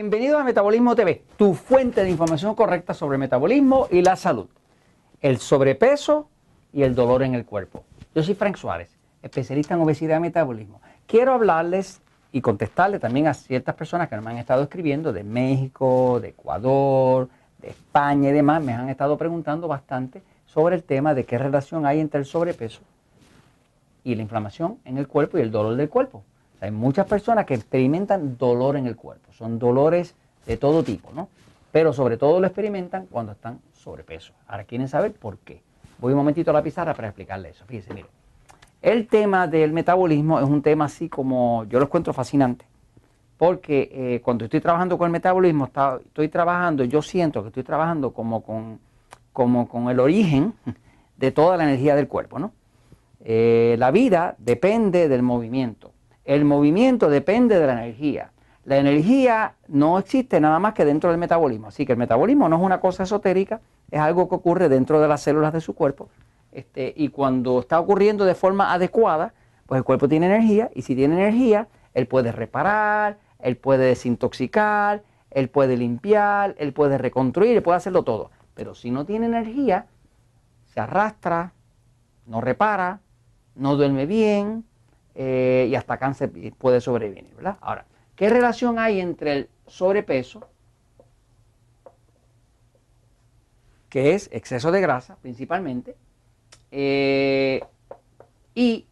Bienvenido a Metabolismo TV, tu fuente de información correcta sobre el metabolismo y la salud, el sobrepeso y el dolor en el cuerpo. Yo soy Frank Suárez, especialista en obesidad y metabolismo. Quiero hablarles y contestarle también a ciertas personas que me han estado escribiendo de México, de Ecuador, de España y demás. Me han estado preguntando bastante sobre el tema de qué relación hay entre el sobrepeso y la inflamación en el cuerpo y el dolor del cuerpo. Hay muchas personas que experimentan dolor en el cuerpo. Son dolores de todo tipo, ¿no? Pero sobre todo lo experimentan cuando están sobrepeso. Ahora quieren saber por qué. Voy un momentito a la pizarra para explicarle eso. Fíjense, miren. El tema del metabolismo es un tema así como yo lo encuentro fascinante. Porque eh, cuando estoy trabajando con el metabolismo, estoy trabajando, yo siento que estoy trabajando como con, el origen de toda la energía del cuerpo, ¿no? Eh, la vida depende del movimiento. El movimiento depende de la energía. La energía no existe nada más que dentro del metabolismo. Así que el metabolismo no es una cosa esotérica, es algo que ocurre dentro de las células de su cuerpo. Este, y cuando está ocurriendo de forma adecuada, pues el cuerpo tiene energía y si tiene energía, él puede reparar, él puede desintoxicar, él puede limpiar, él puede reconstruir, él puede hacerlo todo. Pero si no tiene energía, se arrastra, no repara, no duerme bien, eh, y hasta cáncer puede sobrevivir, ¿verdad? Ahora, ¿qué relación hay entre el sobrepeso, que es exceso de grasa principalmente, eh, y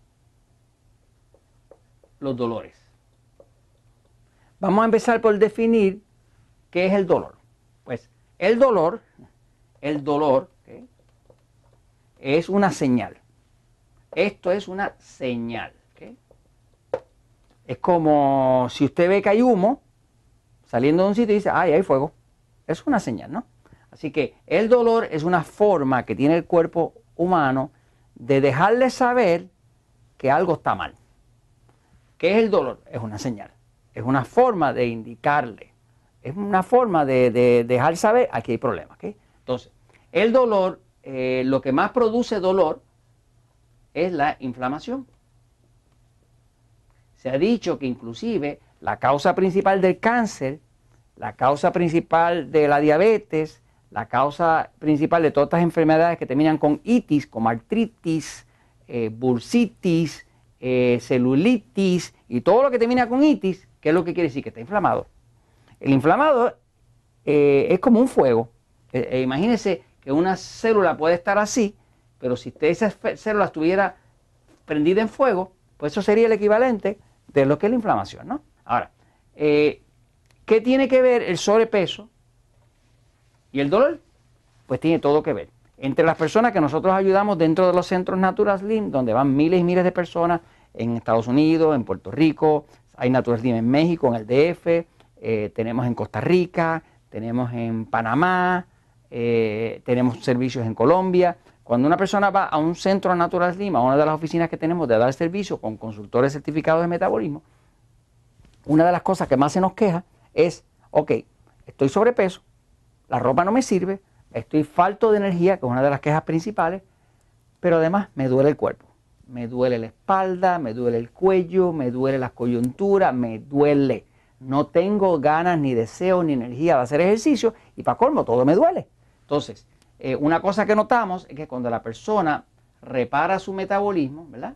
los dolores? Vamos a empezar por definir qué es el dolor. Pues el dolor, el dolor es una señal. Esto es una señal. Es como si usted ve que hay humo saliendo de un sitio y dice, ay, hay fuego. Es una señal, ¿no? Así que el dolor es una forma que tiene el cuerpo humano de dejarle saber que algo está mal. ¿Qué es el dolor? Es una señal. Es una forma de indicarle. Es una forma de, dejar saber aquí hay problemas. Entonces, el dolor, eh, lo que más produce dolor es la inflamación. Se ha dicho que inclusive la causa principal del cáncer, la causa principal de la diabetes, la causa principal de todas estas enfermedades que terminan con itis, como artritis, eh, bursitis, eh, celulitis y todo lo que termina con itis, ¿qué es lo que quiere decir? Que está inflamado. El inflamado eh, es como un fuego. imagínense que una célula puede estar así, pero si esa célula estuviera prendida en fuego, pues eso sería el equivalente de lo que es la inflamación, ¿no? Ahora, eh, ¿qué tiene que ver el sobrepeso y el dolor? Pues tiene todo que ver. Entre las personas que nosotros ayudamos dentro de los centros Natural Slim, donde van miles y miles de personas en Estados Unidos, en Puerto Rico, hay Natural Slim en México, en el DF, eh, tenemos en Costa Rica, tenemos en Panamá, eh, tenemos servicios en Colombia. Cuando una persona va a un centro Natural Slim, a una de las oficinas que tenemos de dar servicio con consultores certificados de metabolismo, una de las cosas que más se nos queja es, ok, estoy sobrepeso, la ropa no me sirve, estoy falto de energía, que es una de las quejas principales, pero además me duele el cuerpo. Me duele la espalda, me duele el cuello, me duele la coyuntura, me duele. No tengo ganas, ni deseo, ni energía de hacer ejercicio y para colmo todo me duele. Entonces, eh, una cosa que notamos es que cuando la persona repara su metabolismo, ¿verdad?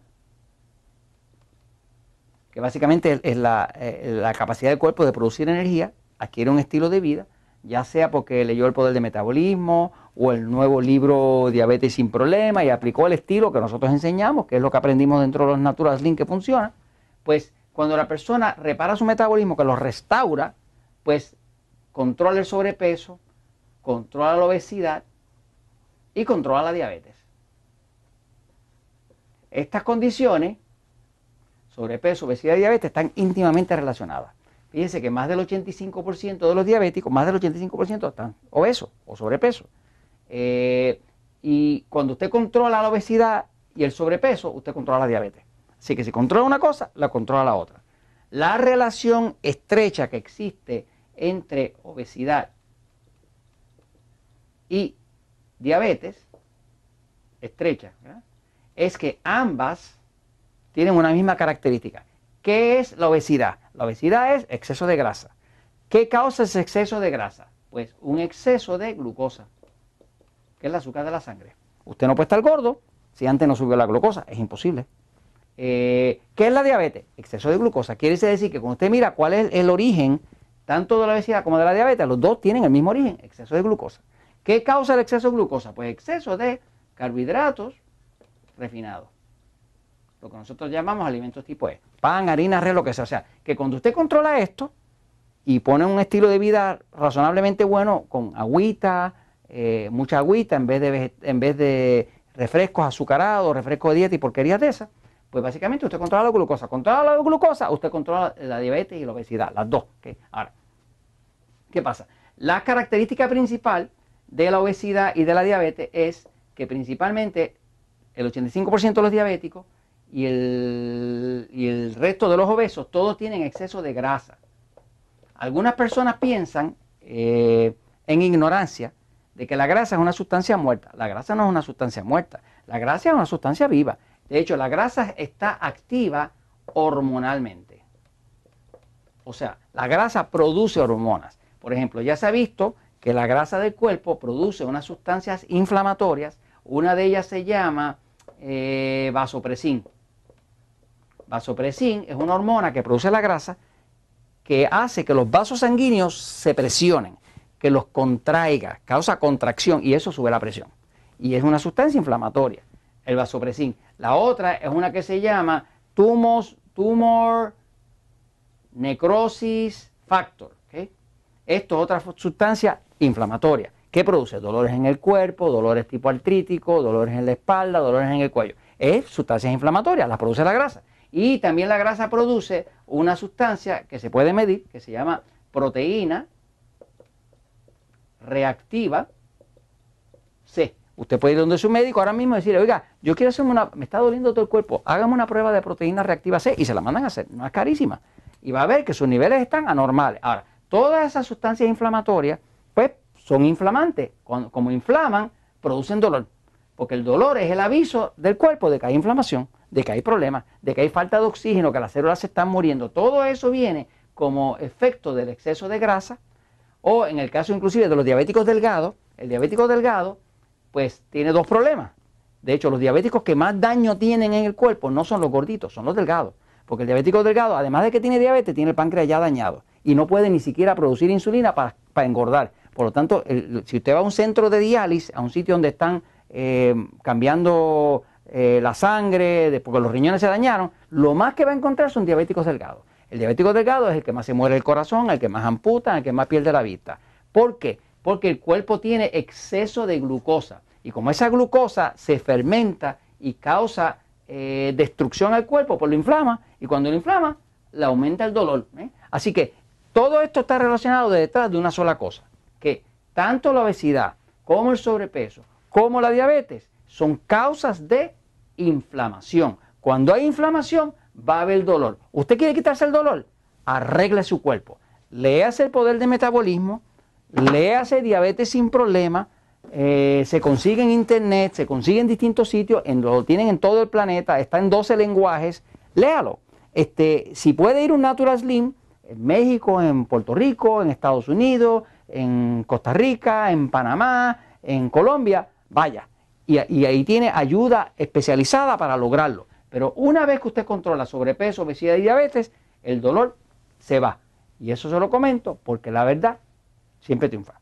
Que básicamente es la, eh, la, capacidad del cuerpo de producir energía, adquiere un estilo de vida, ya sea porque leyó el poder del metabolismo o el nuevo libro Diabetes sin problema y aplicó el estilo que nosotros enseñamos, que es lo que aprendimos dentro de los Natural Slim que funciona, pues cuando la persona repara su metabolismo, que lo restaura, pues controla el sobrepeso, controla la obesidad y controla la diabetes. Estas condiciones, sobrepeso, obesidad y diabetes, están íntimamente relacionadas. Fíjense que más del 85% de los diabéticos, más del 85% están obesos o sobrepeso. Eh, y cuando usted controla la obesidad y el sobrepeso, usted controla la diabetes. Así que si controla una cosa, la controla la otra. La relación estrecha que existe entre obesidad y diabetes estrecha, es que ambas tienen una misma característica. ¿Qué es la obesidad? La obesidad es exceso de grasa. ¿Qué causa ese exceso de grasa? Pues un exceso de glucosa, que es el azúcar de la sangre. Usted no puede estar gordo si antes no subió la glucosa, es imposible. Eh, ¿Qué es la diabetes? Exceso de glucosa. Quiere decir que cuando usted mira cuál es el origen, tanto de la obesidad como de la diabetes, los dos tienen el mismo origen, exceso de glucosa. ¿Qué causa el exceso de glucosa? Pues exceso de carbohidratos refinados. Lo que nosotros llamamos alimentos tipo E. Pan, harina, arroz, lo que sea. O sea, que cuando usted controla esto y pone un estilo de vida razonablemente bueno, con agüita, eh, mucha agüita, en vez, de, en vez de refrescos azucarados, refrescos de dieta y porquerías de esas, pues básicamente usted controla la glucosa. Controla la glucosa, usted controla la diabetes y la obesidad, las dos. Ahora, ¿qué pasa? La característica principal de la obesidad y de la diabetes es que principalmente el 85% de los diabéticos y el, y el resto de los obesos, todos tienen exceso de grasa. Algunas personas piensan eh, en ignorancia de que la grasa es una sustancia muerta. La grasa no es una sustancia muerta, la grasa es una sustancia viva. De hecho, la grasa está activa hormonalmente. O sea, la grasa produce hormonas. Por ejemplo, ya se ha visto que la grasa del cuerpo produce unas sustancias inflamatorias. Una de ellas se llama eh, vasopresin. Vasopresin es una hormona que produce la grasa que hace que los vasos sanguíneos se presionen, que los contraiga, causa contracción y eso sube la presión. Y es una sustancia inflamatoria, el vasopresin. La otra es una que se llama tumos, tumor necrosis factor. Esto es otra sustancia inflamatoria que produce dolores en el cuerpo, dolores tipo artrítico, dolores en la espalda, dolores en el cuello. Es sustancias inflamatorias, las produce la grasa. Y también la grasa produce una sustancia que se puede medir, que se llama proteína reactiva C. Usted puede ir donde su médico ahora mismo y decirle, oiga, yo quiero hacerme una, me está doliendo todo el cuerpo, hágame una prueba de proteína reactiva C y se la mandan a hacer, no es carísima. Y va a ver que sus niveles están anormales. Ahora, todas esas sustancias inflamatorias, son inflamantes. como inflaman, producen dolor. Porque el dolor es el aviso del cuerpo de que hay inflamación, de que hay problemas, de que hay falta de oxígeno, que las células se están muriendo. Todo eso viene como efecto del exceso de grasa o en el caso inclusive de los diabéticos delgados, el diabético delgado pues tiene dos problemas. De hecho, los diabéticos que más daño tienen en el cuerpo no son los gorditos, son los delgados. Porque el diabético delgado, además de que tiene diabetes, tiene el páncreas ya dañado y no puede ni siquiera producir insulina para, engordar. Por lo tanto, si usted va a un centro de diálisis, a un sitio donde están eh, cambiando eh, la sangre, porque los riñones se dañaron, lo más que va a encontrar son diabéticos delgados. El diabético delgado es el que más se muere el corazón, el que más amputa, el que más pierde la vista. ¿Por qué? Porque el cuerpo tiene exceso de glucosa. Y como esa glucosa se fermenta y causa eh, destrucción al cuerpo, pues lo inflama. Y cuando lo inflama, le aumenta el dolor. Así que todo esto está relacionado detrás de una sola cosa. Tanto la obesidad como el sobrepeso, como la diabetes, son causas de inflamación. Cuando hay inflamación, va a haber dolor. ¿Usted quiere quitarse el dolor? Arregle su cuerpo. Léase el poder de metabolismo, léase diabetes sin problema, eh, se consigue en internet, se consigue en distintos sitios, en, lo tienen en todo el planeta, está en 12 lenguajes, léalo. Este, si puede ir un Natural Slim, en México, en Puerto Rico, en Estados Unidos, en Costa Rica, en Panamá, en Colombia, vaya. y ahí tiene ayuda especializada para lograrlo. Pero una vez que usted controla sobrepeso, obesidad y diabetes, el dolor se va. Y eso se lo comento porque la verdad siempre triunfa.